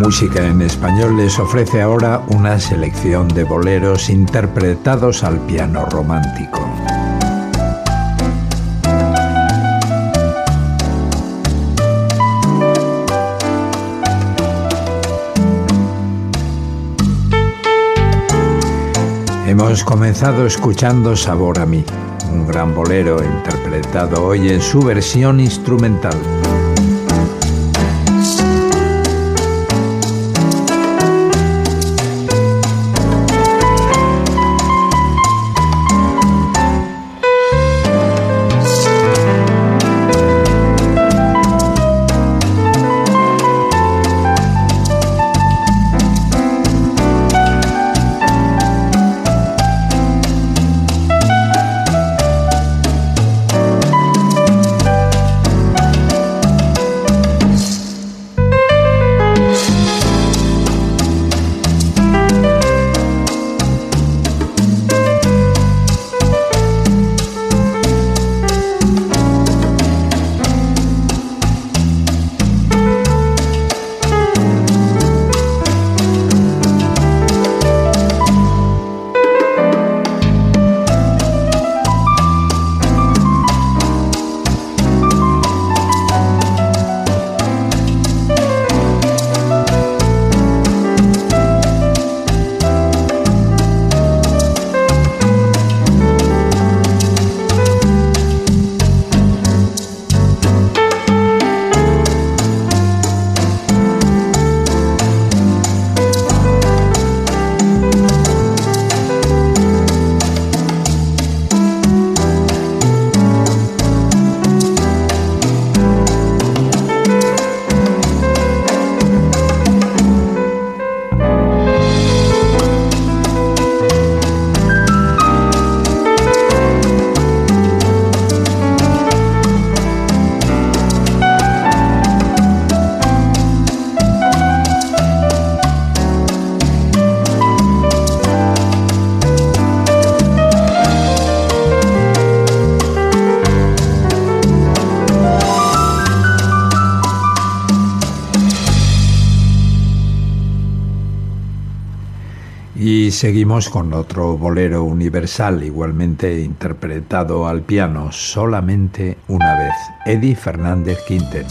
Música en Español les ofrece ahora una selección de boleros interpretados al piano romántico. Hemos comenzado escuchando Sabor a mí, un gran bolero interpretado hoy en su versión instrumental. Seguimos con otro bolero universal, igualmente interpretado al piano solamente una vez, Eddie Fernández Quintet.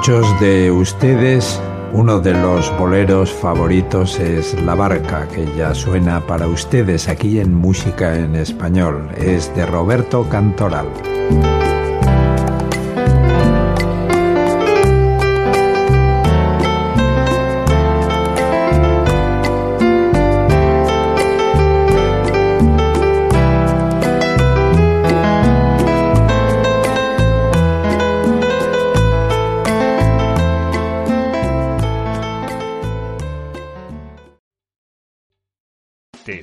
Muchos de ustedes, uno de los boleros favoritos es La Barca, que ya suena para ustedes aquí en Música en Español. Es de Roberto Cantoral.